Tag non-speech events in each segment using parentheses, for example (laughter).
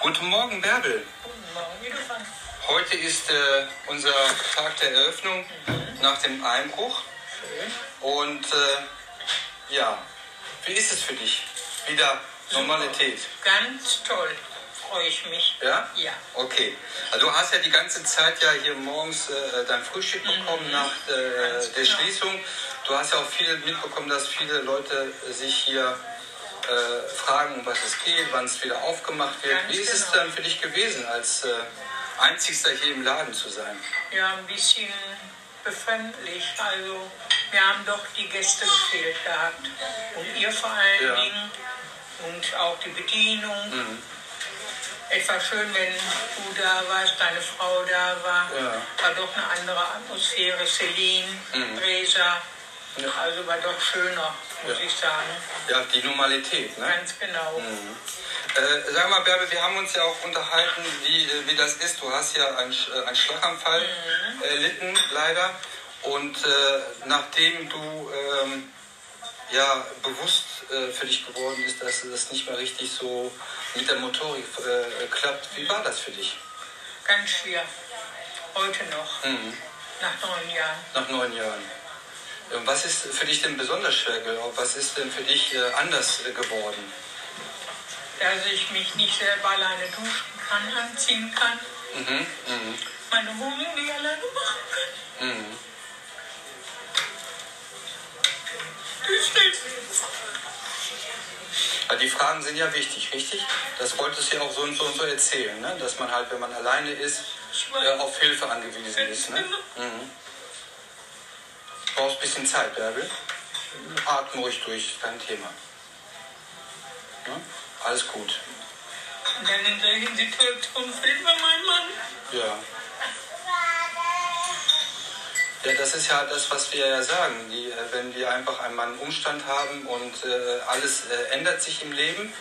Guten Morgen, Bärbel. Guten Morgen, Wiederfang. Heute ist äh, unser Tag der Eröffnung nach dem Einbruch. Und äh, ja, wie ist es für dich? Wieder Normalität. Ganz toll. Freue ich mich. Ja? Ja. Okay. Also du hast ja die ganze Zeit ja hier morgens äh, dein Frühstück bekommen nach äh, der genau. Schließung. Du hast ja auch viel mitbekommen, dass viele Leute sich hier äh, fragen, um was es geht, wann es wieder aufgemacht wird. Ganz Wie ist es genau. dann für dich gewesen, als äh, Einzigster hier im Laden zu sein? Ja, ein bisschen befremdlich. Also, wir haben doch die Gäste gefehlt gehabt. Und ihr vor allen Ja. Dingen. Und auch die Bedienung. Etwas schön, wenn du da warst, deine Frau da war. Ja. War doch eine andere Atmosphäre. Celine, Resa. Also war doch schöner, muss Ja. ich sagen. Ja, die Normalität, ne? Ganz genau. Äh, sag mal, Bärbel, wir haben uns ja auch unterhalten, wie, äh, wie das ist. Du hast ja einen, äh, einen Schlaganfall erlitten, leider. Und äh, nachdem du ähm, ja, bewusst äh, für dich geworden ist, dass das nicht mehr richtig so mit der Motorik äh, klappt, wie war das für dich Ganz schwer. Heute noch. Mhm. Nach neun Jahren. nach neun Jahren? Was ist für dich denn besonders schwer gelaufen? Was ist denn für dich äh, anders äh, geworden? dass ich mich nicht selber alleine duschen kann, anziehen kann, Mhm, mhm, meine Wohnung nicht alleine machen kann. mhm. Die Fragen sind ja wichtig, richtig? Das wolltest du ja auch so und so und so erzählen, ne? dass man halt, wenn man alleine ist, äh, auf Hilfe angewiesen ist. Ne? Mhm. Du brauchst ein bisschen Zeit, Bärbel. Atme ruhig durch, kein Thema. Ne? Alles gut. Und dann in solchen Situationen fehlt mir mein Mann. Ja. Ja, das ist ja das, was wir ja sagen. Die, äh, wenn wir einfach einmal einen Umstand haben und äh, alles äh, ändert sich im Leben,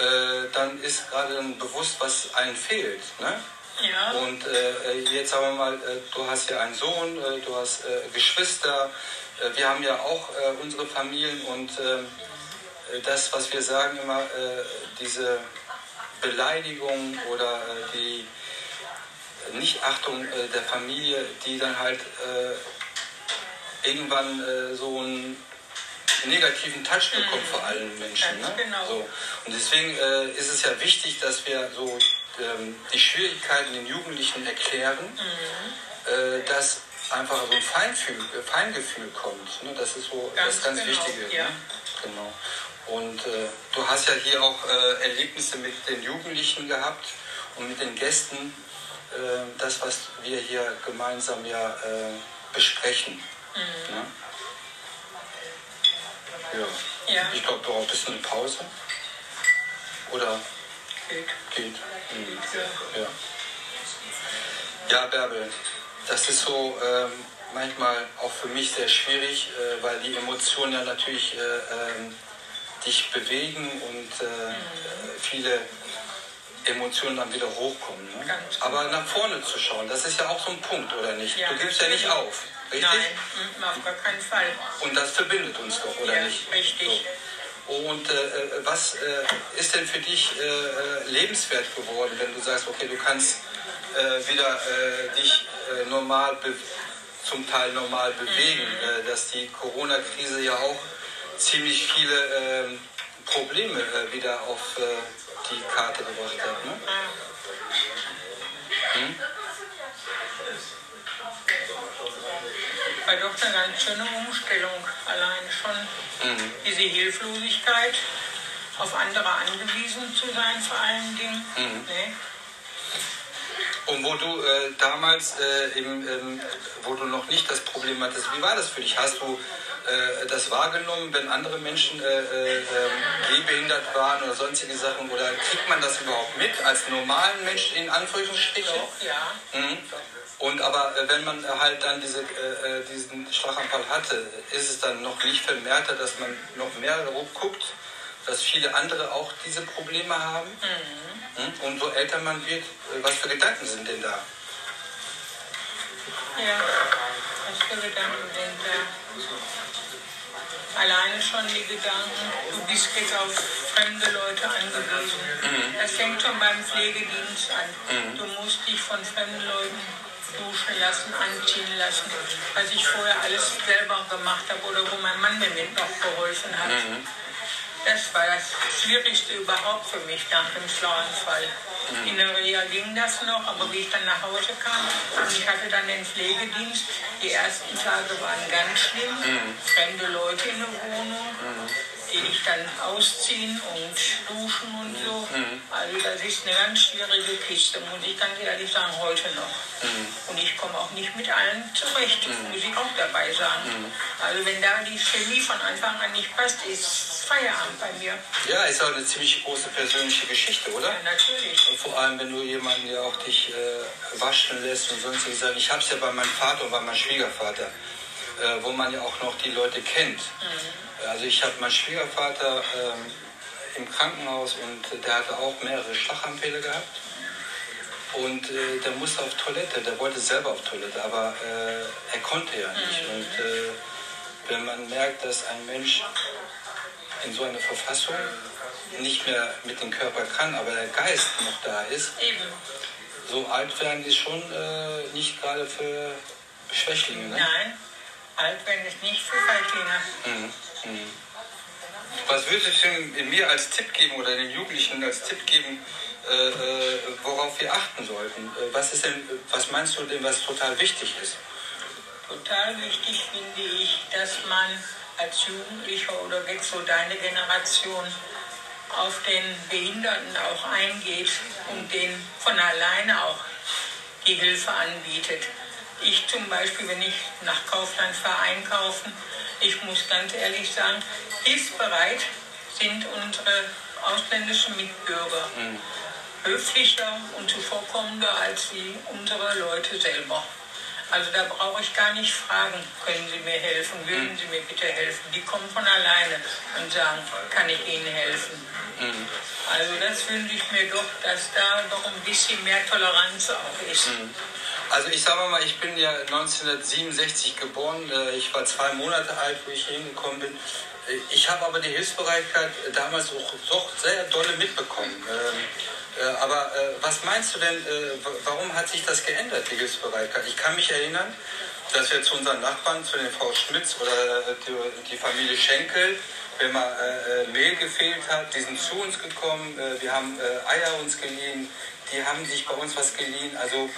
äh, dann ist gerade dann bewusst, was einem fehlt. Ne? Ja, Und äh, jetzt sagen wir mal, äh, du hast ja einen Sohn, äh, du hast Geschwister, wir haben ja auch unsere Familien und ähm, äh, das, was wir sagen immer, diese Beleidigung oder die Nichtachtung der Familie, die dann halt irgendwann äh, so einen negativen Touch bekommt vor allen Menschen. Ne? genau. So. Und deswegen äh, ist es ja wichtig, dass wir so ähm, die Schwierigkeiten den Jugendlichen erklären, äh, dass einfach so ein Feinfühl, äh, Feingefühl kommt. Ne? Das ist so Ganz das ganz genau, Wichtige. ja. Ne? Genau. Und äh, du hast ja hier auch äh, Erlebnisse mit den Jugendlichen gehabt und mit den Gästen. Äh, das, was wir hier gemeinsam ja äh, besprechen. Mhm. Ne? Ja. Ja. Ich glaube, du brauchst ein bisschen eine Pause. Oder geht. geht? Mhm. Ja. Ja. Bärbel, das ist so ähm, manchmal auch für mich sehr schwierig, äh, weil die Emotionen ja natürlich äh, ähm, dich bewegen und äh, viele Emotionen dann wieder hochkommen. Ne? Genau. Aber nach vorne zu schauen, das ist ja auch so ein Punkt, oder nicht? Ja, du gibst ja nicht auf, richtig? Nein, mm, auf gar keinen Fall. Und das verbindet uns doch, oder Ja, nicht? richtig. So. Und äh, äh, was äh, ist denn für dich äh, äh, lebenswert geworden, wenn du sagst, okay, du kannst äh, wieder dich normal, zum Teil normal bewegen, Mhm. dass die Corona-Krise ja auch ziemlich viele ähm, Probleme wieder auf die Karte gebracht hat. Ne? Hm? War doch eine ganz schöne Umstellung. Allein schon Mhm. diese Hilflosigkeit, auf andere angewiesen zu sein vor allen Dingen. Mhm. Ne? Und wo du äh, damals, äh, im, ähm, wo du noch nicht das Problem hattest, wie war das für dich? Hast du äh, das wahrgenommen, wenn andere Menschen äh, äh, ähm, gehbehindert waren oder sonstige Sachen? Oder kriegt man das überhaupt mit als normalen Mensch in Anführungsstrichen? Doch, ja. Mhm. Und aber äh, wenn man halt dann diese, äh, äh, diesen Schlaganfall hatte, ist es dann noch nicht vermehrter, dass man noch mehr darauf guckt, dass viele andere auch diese Probleme haben? Mhm. Und so älter man wird, äh, was für Gedanken sind denn da? Ja, was für Gedanken sind da? Alleine schon die Gedanken, du bist jetzt auf fremde Leute angewiesen. Mhm. Das fängt schon beim Pflegedienst an. Mhm. Du musst dich von fremden Leuten duschen lassen, anziehen lassen, was ich vorher alles selber gemacht habe oder wo mein Mann mir mit noch geholfen hat. Mhm. Das war das Schwierigste überhaupt für mich nach dem Schlaganfall. Mhm. In der Reha ging das noch, aber wie ich dann nach Hause kam und ich hatte dann den Pflegedienst, die ersten Tage waren ganz schlimm, mhm. fremde Leute in der Wohnung. Die ich dann ausziehen und duschen und so. Mhm. Also das ist eine ganz schwierige Kiste, muss ich ganz ehrlich sagen, heute noch. Mhm. Und ich komme auch nicht mit allen zurecht, mhm. muss ich auch dabei sagen. Mhm. Also wenn da die Chemie von Anfang an nicht passt, ist Feierabend bei mir. Ja, ist auch eine ziemlich große persönliche Geschichte, oder? Ja, natürlich. Und vor allem, wenn du jemanden ja auch dich äh, waschen lässt und sonst sagen. Ich habe es ja bei meinem Vater und bei meinem Schwiegervater, äh, wo man ja auch noch die Leute kennt. Mhm also ich habe meinen Schwiegervater ähm, im Krankenhaus und der hatte auch mehrere Schlaganfälle gehabt. Und äh, der musste auf Toilette, der wollte selber auf Toilette, aber äh, er konnte ja nicht. Mhm. Und äh, wenn man merkt, dass ein Mensch in so einer Verfassung nicht mehr mit dem Körper kann, aber der Geist noch da ist, Eben. so alt werden ist schon äh, nicht gerade für Schwächlinge. Ne? Nein, alt werden ist nicht für Feiglinge. Mhm. Mhm. Was würdest du denn mir als Tipp geben oder den Jugendlichen als Tipp geben, äh, äh, worauf wir achten sollten? Äh, was ist denn, was meinst du denn, was total wichtig ist? Total wichtig finde ich, dass man als Jugendlicher oder jetzt so deine Generation auf den Behinderten auch eingeht und denen von alleine auch die Hilfe anbietet. Ich zum Beispiel, wenn ich nach Kaufland fahre einkaufen, ich muss ganz ehrlich sagen, hilfsbereit sind unsere ausländischen Mitbürger. Mhm. Höflicher und zuvorkommender als wie unsere Leute selber. Also da brauche ich gar nicht fragen, können Sie mir helfen, würden mhm. Sie mir bitte helfen. Die kommen von alleine und sagen, kann ich Ihnen helfen. Mhm. Also das wünsche ich mir doch, dass da noch ein bisschen mehr Toleranz auch ist. Mhm. Also ich sage mal, ich bin ja 1967 geboren. Äh, ich war zwei Monate alt, wo ich hingekommen bin. Äh, ich habe aber die Hilfsbereitschaft damals auch doch sehr dolle mitbekommen. Ähm, äh, aber was meinst du denn, warum hat sich das geändert, die Hilfsbereitschaft? Ich kann mich erinnern, dass wir zu unseren Nachbarn, zu den Frau Schmitz oder die Familie Schenkel, wenn mal Mehl gefehlt hat, die sind zu uns gekommen, wir haben Eier uns geliehen, die haben sich bei uns was geliehen. Also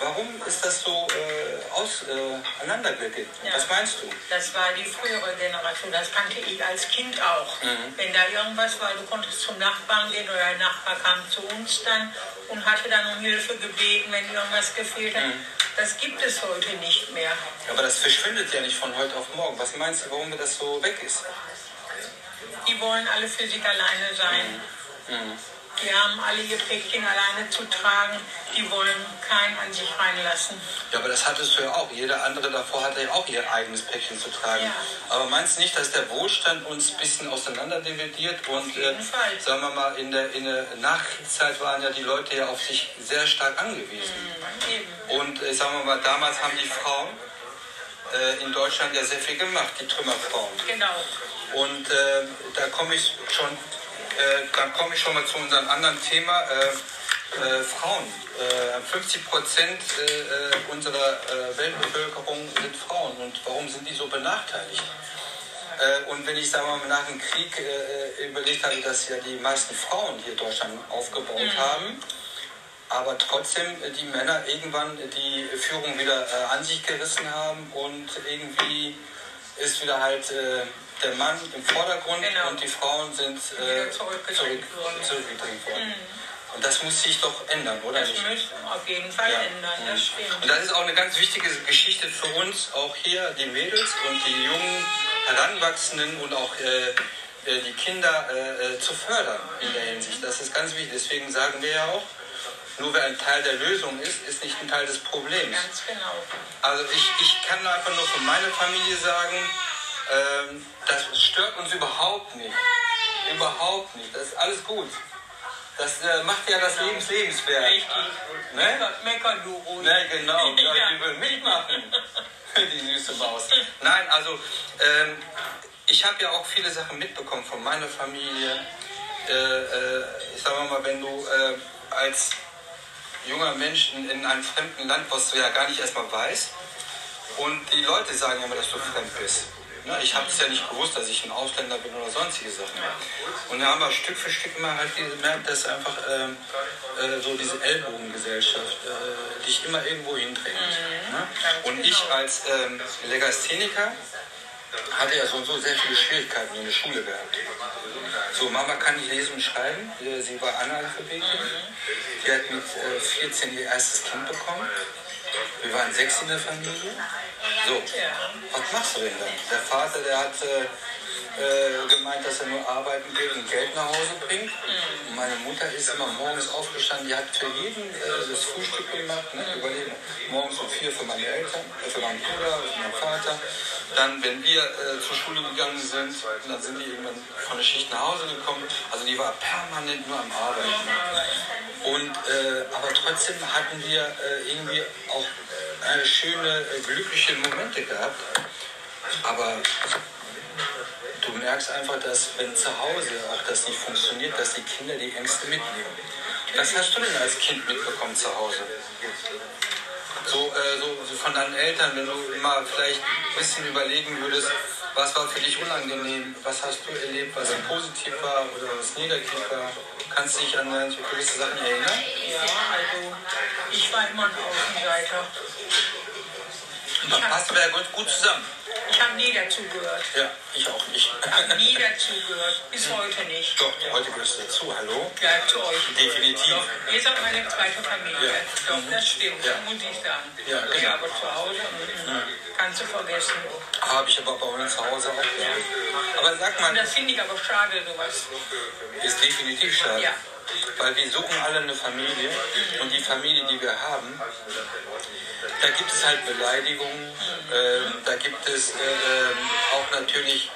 Warum ist das so äh, auseinandergegangen? Äh, ja. Was meinst du? Das war die frühere Generation, das kannte ich als Kind auch. Mhm. Wenn da irgendwas war, du konntest zum Nachbarn gehen oder der Nachbar kam zu uns dann und hatte dann um Hilfe gebeten, wenn irgendwas gefehlt hat. Mhm. Das gibt es heute nicht mehr. Aber das verschwindet ja nicht von heute auf morgen. Was meinst du, warum das so weg ist? Die wollen alle für sich alleine sein. Mhm. Die haben alle ihr Päckchen alleine zu tragen. Die wollen keinen an sich reinlassen. Ja, aber das hattest du ja auch. Jeder andere davor hatte ja auch ihr eigenes Päckchen zu tragen. Ja. Aber meinst du nicht, dass der Wohlstand uns ein bisschen auseinanderdividiert? Und auf jeden äh, Fall. sagen wir mal, in der, in der Nachkriegszeit waren ja die Leute ja auf sich sehr stark angewiesen. Mhm, und äh, sagen wir mal, damals haben die Frauen äh, in Deutschland ja sehr viel gemacht, die Trümmerfrauen. Genau. Und äh, da komme ich schon dann komme ich schon mal zu unserem anderen Thema. Äh, äh, Frauen. 50 Prozent unserer Weltbevölkerung sind Frauen. Und warum sind die so benachteiligt? Und wenn ich sagen wir mal, nach dem Krieg überlegt habe, dass ja die meisten Frauen hier Deutschland aufgebaut mhm. haben, aber trotzdem die Männer irgendwann die Führung wieder an sich gerissen haben und irgendwie ist wieder halt der Mann im Vordergrund genau. und die Frauen sind äh, zurückgedrängt worden. Zurückgedrängt worden. Mhm. Und das muss sich doch ändern, oder das nicht? Das muss auf jeden Fall ja. ändern, das mhm. stimmt. Und das ist auch eine ganz wichtige Geschichte für uns, auch hier die Mädels und die jungen Heranwachsenden und auch äh, äh die Kinder äh, äh, zu fördern in der Hinsicht. Das ist ganz wichtig. Deswegen sagen wir ja auch, nur wer ein Teil der Lösung ist, ist nicht ein Teil des Problems. Ganz genau. Also ich, ich kann einfach nur von meiner Familie sagen, ähm, das stört uns überhaupt nicht. Überhaupt nicht. Das ist alles gut. Das äh, macht ja das Lebens lebenswert. Richtig. Ne? Mecker, mecker du ruhig. Ne, genau. (laughs) Ja, Ja. die will mitmachen. (laughs) die süße Maus. Nein, also ähm, ich habe ja auch viele Sachen mitbekommen von meiner Familie. Äh, äh, ich sag mal, wenn du äh, als junger Mensch in, in einem fremden Land, was du ja gar nicht erstmal weißt, und die Leute sagen immer, dass du fremd bist. Ne, ich habe es ja nicht gewusst, dass ich ein Ausländer bin oder sonstige Sachen. Und da haben wir Stück für Stück immer halt gemerkt, dass einfach ähm, äh, so diese Ellbogengesellschaft äh, dich immer irgendwo hindrängt. Ne? Und ich als ähm, Legastheniker hatte ja so und so sehr viele Schwierigkeiten in der Schule gehabt. So, Mama kann nicht lesen und schreiben. Äh, Sie war Analphabetin. Sie hat mit äh, 14 ihr erstes Kind bekommen. Wir waren sechs in der Familie. So, was machst du denn dann? Der Vater, der hat äh, gemeint, dass er nur arbeiten geht und Geld nach Hause bringt. Und meine Mutter ist immer morgens aufgestanden, die hat für jeden äh, das Frühstück gemacht. Ne? Überlegen, morgens um vier für meine Eltern, äh, für meinen Bruder, für meinen Vater. Dann, wenn wir äh, zur Schule gegangen sind, dann sind die irgendwann von der Schicht nach Hause gekommen. Also die war permanent nur am Arbeiten. Und, äh, aber trotzdem hatten wir irgendwie auch schöne, glückliche Momente gehabt. Aber du merkst einfach, dass wenn zu Hause auch das nicht funktioniert, dass die Kinder die Ängste mitnehmen. Was hast du denn als Kind mitbekommen zu Hause? So, äh, so, so von deinen Eltern, wenn du mal vielleicht ein bisschen überlegen würdest, was war für dich unangenehm, was hast du erlebt, was positiv war oder was negativ war? Kannst du dich an gewisse Sachen erinnern? Ja, also ich war immer ein Außenseiter. Dann passt wir ja gut, gut zusammen. Ich habe nie dazugehört. Ja, ich auch nicht. Ich habe nie dazugehört. Bis heute nicht. Doch, heute gehörst du dazu, hallo? Ja, zu euch. Definitiv. Doch, ihr seid meine zweite Familie. Ja. Doch, das stimmt, Ja. muss ich sagen. Ja, genau. aber zu Hause mm, kannst du vergessen. Habe ich aber bei uns zu Hause auch gehört. Aber sag Und mal, das finde ich aber schade, sowas. ist definitiv schade. Ja. Weil wir suchen alle eine Familie und die Familie, die wir haben, da gibt es halt Beleidigungen, da gibt es äh, ähm, auch natürlich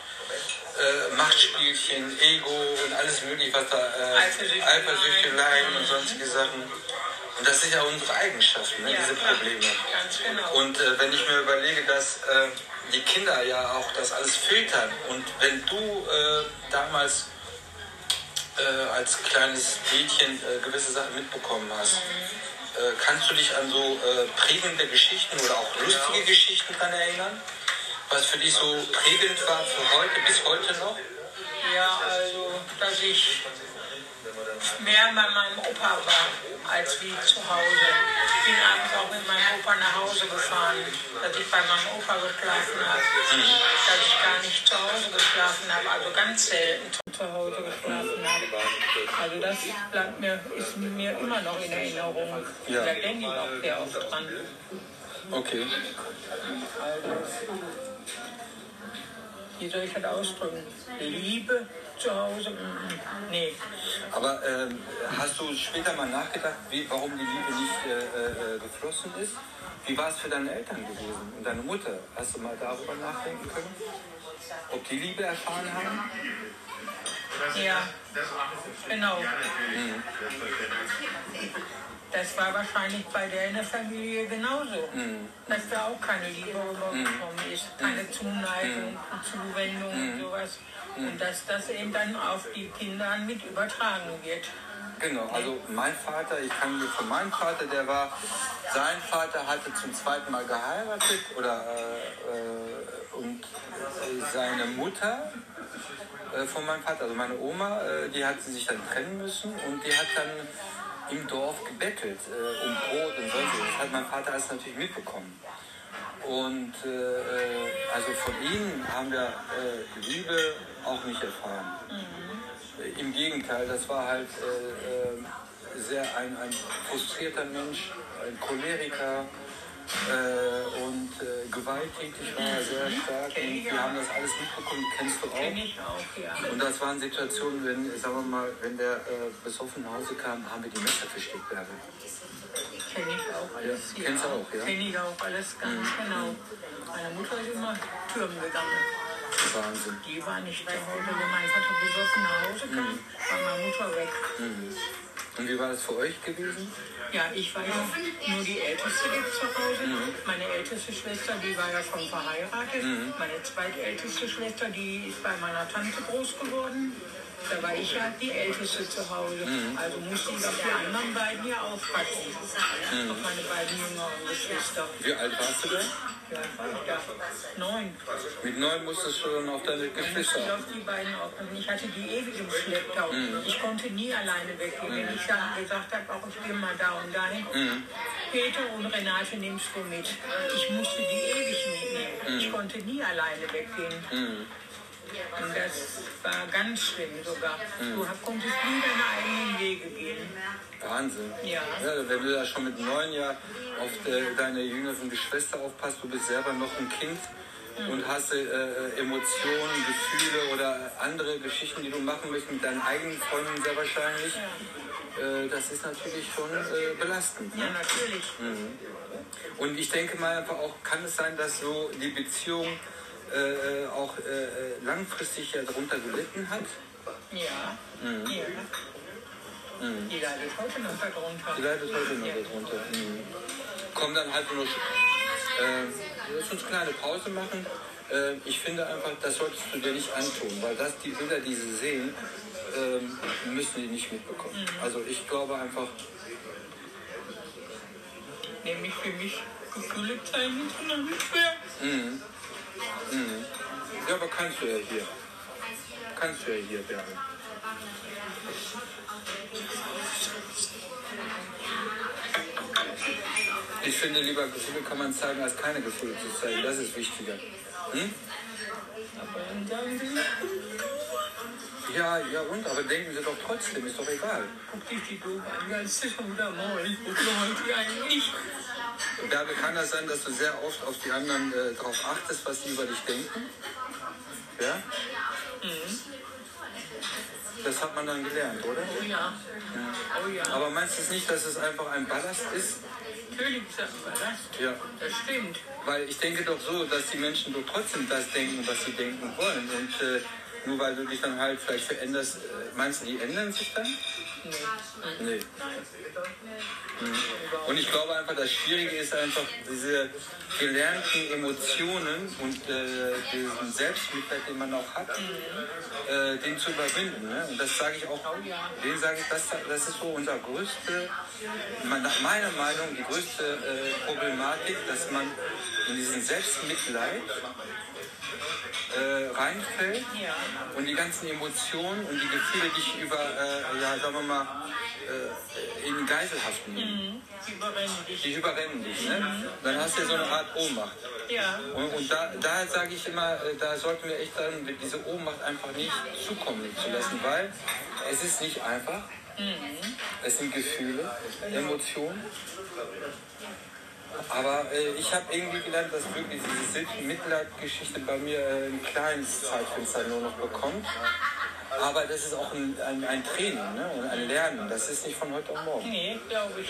äh, Machtspielchen, Ego und alles mögliche, was da äh, Eifersüchteleien. Und sonstige Sachen. Und das ist ja unsere Eigenschaft, ne, Ja, diese. Probleme. Genau. Und äh, wenn ich mir überlege, dass äh, die Kinder ja auch das alles filtern und wenn du äh, damals äh, als kleines Mädchen gewisse Sachen mitbekommen hast, äh, kannst du dich an so äh, prägende Geschichten oder auch lustige Geschichten dran erinnern? Was für dich so prägend war für heute, bis heute noch? Ja, also, dass ich mehr bei meinem Opa war, als wie zu Hause. Ich bin abends auch mit meinem Opa nach Hause gefahren, dass ich bei meinem Opa geschlafen habe. Dass ich gar nicht zu Hause geschlafen habe, also ganz selten zu Hause geschlafen habe. Also das bleibt mir, ist mir immer noch in Erinnerung. Ja. Da denke ich auch sehr oft dran. Okay. Wie soll ich das ausdrücken? Liebe zu Hause? Nee. Aber ähm, hast du später mal nachgedacht, wie, warum die Liebe nicht äh, äh, geflossen ist? Wie war es für deine Eltern gewesen und deine Mutter? Hast du mal darüber nachdenken können? Ob die Liebe erfahren haben? Ja, genau. Das war wahrscheinlich bei der in der Familie genauso. Dass da auch keine Liebe rübergekommen ist, keine Zuneigung, Zuwendung und sowas. Und dass das eben dann auf die Kinder mit übertragen wird. Genau, also mein Vater, ich kann dir von meinem Vater, der war, sein Vater hatte zum zweiten Mal geheiratet oder äh, äh, und äh, seine Mutter äh, von meinem Vater, also meine Oma, äh, die hat sich dann trennen müssen und die hat dann im Dorf gebettelt äh, um Brot und sonstiges. Das hat mein Vater alles natürlich mitbekommen. Und äh, äh, also von ihnen haben wir Liebe auch nicht erfahren. Äh, Im Gegenteil, das war halt sehr ein, ein frustrierter Mensch, ein Choleriker äh, und äh, gewalttätig war er sehr stark. Und wir haben das alles mitbekommen, kennst du Kenn auch. ich auch, ja. Und das waren Situationen, wenn, sagen wir mal, wenn der äh, besoffen nach Hause kam, haben wir die Messer versteckt. Kenn ich auch alles. Ja, kennst du auch, ja? Mhm. Kenn ich auch alles ganz genau. Meine Mutter ist immer Türmen gegangen. Wahnsinn. Die war nicht zu Hause. Wenn mein Vater besoffen nach Hause kam, Mhm. war meine Mutter weg. Und wie war das für euch gewesen? Ja, ich war ja nur die Älteste jetzt zu Hause. Mhm. Meine älteste Schwester, die war ja schon verheiratet. Mhm. Meine zweitälteste Schwester, die ist bei meiner Tante groß geworden. Da war ich ja die Älteste zu Hause. Mhm. Also musste ich auf die anderen beiden ja aufpassen. Mhm. Auf meine beiden jüngeren Geschwister. Wie alt warst du da? Ja. Neun. Mit neun musstest du dann auf deine Geschwister? Ich auf die beiden aufpassen. Ich hatte die ewig im Schlepptau. Mhm. Ich konnte nie alleine weggehen. Wenn ich dann gesagt habe, auch ich gehe mal da und dahin. Mhm. Peter und Renate nimmst du mit. Ich musste die ewig mitnehmen. Ich mhm. konnte nie alleine weggehen. Und das war ganz schlimm sogar. Mhm. Du konntest nie deine eigenen Wege gehen. Wahnsinn. Ja. ja. Wenn du da schon mit neun Jahren auf de, deine jüngeren Geschwister aufpasst, du bist selber noch ein Kind mhm. und hast äh, Emotionen, Gefühle oder andere Geschichten, die du machen möchtest mit deinen eigenen Freunden sehr wahrscheinlich. Ja. Äh, das ist natürlich schon äh, belastend. Ne? Ja, natürlich. Mhm. Und ich denke mal einfach auch, kann es sein, dass so die Beziehung äh, auch äh, langfristig ja darunter gelitten hat? Ja. Mhm. ja. Mhm. Die leidet heute noch darunter. Die leidet heute noch ja. darunter. Mhm. Kommen dann halt nur. Äh, lass uns kleine Pause machen. Äh, ich finde einfach, das solltest du dir nicht antun, weil das die Bilder, die sie sehen, äh, müssen die nicht mitbekommen. Mhm. Also ich glaube einfach. Nämlich für mich Gefühle zeigen, ist unheimlich schwer. Mhm. Mhm. Ja, aber kannst du ja hier. Kannst du ja hier, Berge. Ich finde, lieber Gefühle kann man zeigen, als keine Gefühle zu zeigen. Das ist wichtiger. Hm? Ja, ja und? Aber denken Sie doch trotzdem, ist doch egal. Guck dich die doof an, ganz sicher oder moin. Guck mal, die eigentlich. Bärbe, kann das sein, dass du sehr oft auf die anderen äh, darauf achtest, was sie über dich denken? Ja? Mhm. Das hat man dann gelernt, oder? Oh ja. ja. Oh ja. Aber meinst du nicht, dass es einfach ein Ballast ist? Natürlich ist das ein Ballast. Ja. Das stimmt. Weil ich denke doch so, dass die Menschen doch trotzdem das denken, was sie denken wollen. Und äh, nur weil du dich dann halt vielleicht veränderst, äh, meinst du, die ändern sich dann? Nee. nee. Mhm. Und ich glaube einfach, das Schwierige ist einfach, diese gelernten Emotionen und äh, diesen Selbstmitleid, den man auch hat, äh, den zu überwinden. Ne? Und das sage ich auch, den sage ich, das, das ist so unser größte, nach meiner Meinung, die größte äh, Problematik, dass man in diesen Selbstmitleid äh, reinfällt ja. und die ganzen Emotionen und die Gefühle dich über, äh, ja, sagen wir mal, äh, in Geiselhaft nehmen. Mhm. Die überrennen dich. Die überrennen dich, ne? Mhm. Dann hast du ja so eine Art Ohnmacht. Ja. Und, und da, da sage ich immer, äh, da sollten wir echt dann diese Ohnmacht einfach nicht zukommen zu lassen, weil es ist nicht einfach. Mhm. Es sind Gefühle, Emotionen. Aber äh, ich habe irgendwie gelernt, dass wirklich diese Mitleidgeschichte bei mir äh, ein kleines Zeitfenster nur noch bekommt. Aber das ist auch ein, ein, ein Training, ne? ein Lernen. Das ist nicht von heute auf morgen. Nee, glaube ich.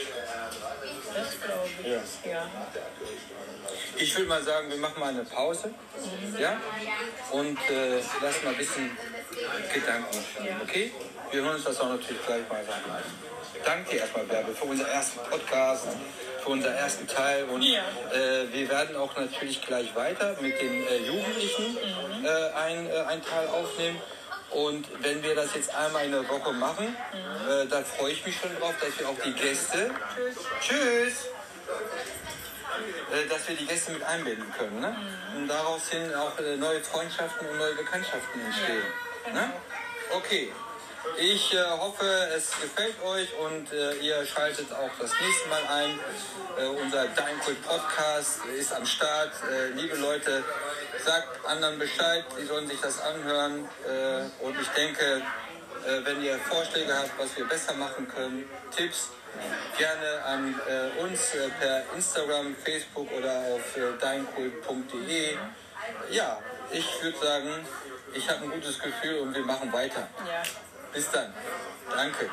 Das glaube ich. Ja. ja. Ich würde mal sagen, wir machen mal eine Pause. Mhm. Ja? Und äh, lassen mal ein bisschen Gedanken schauen. Okay? Wir hören uns das auch natürlich gleich mal an. Danke erstmal, Bärbe, für unseren ersten Podcast für unseren ersten Teil. Und ja. äh, wir werden auch natürlich gleich weiter mit den äh, Jugendlichen mhm. äh, ein, äh, ein Teil aufnehmen. Und wenn wir das jetzt einmal in der Woche machen, mhm. Äh, da freue ich mich schon drauf, dass wir auch die Gäste. Tschüss. Tschüss dass wir die Gäste mit einbinden können. Ne? Mhm. Und daraus hin auch neue Freundschaften und neue Bekanntschaften entstehen. Ja. Ne? Okay. Ich äh, hoffe, es gefällt euch und äh, ihr schaltet auch das nächste Mal ein. Äh, unser Dein Kult Podcast ist am Start. Äh, liebe Leute, sagt anderen Bescheid, die sollen sich das anhören. Äh, und ich denke, äh, wenn ihr Vorschläge habt, was wir besser machen können, Tipps, gerne an uns per Instagram, Facebook oder auf deinkult.de. Ja, ich würde sagen, ich habe ein gutes Gefühl und wir machen weiter. Ja. Bis dann. Danke.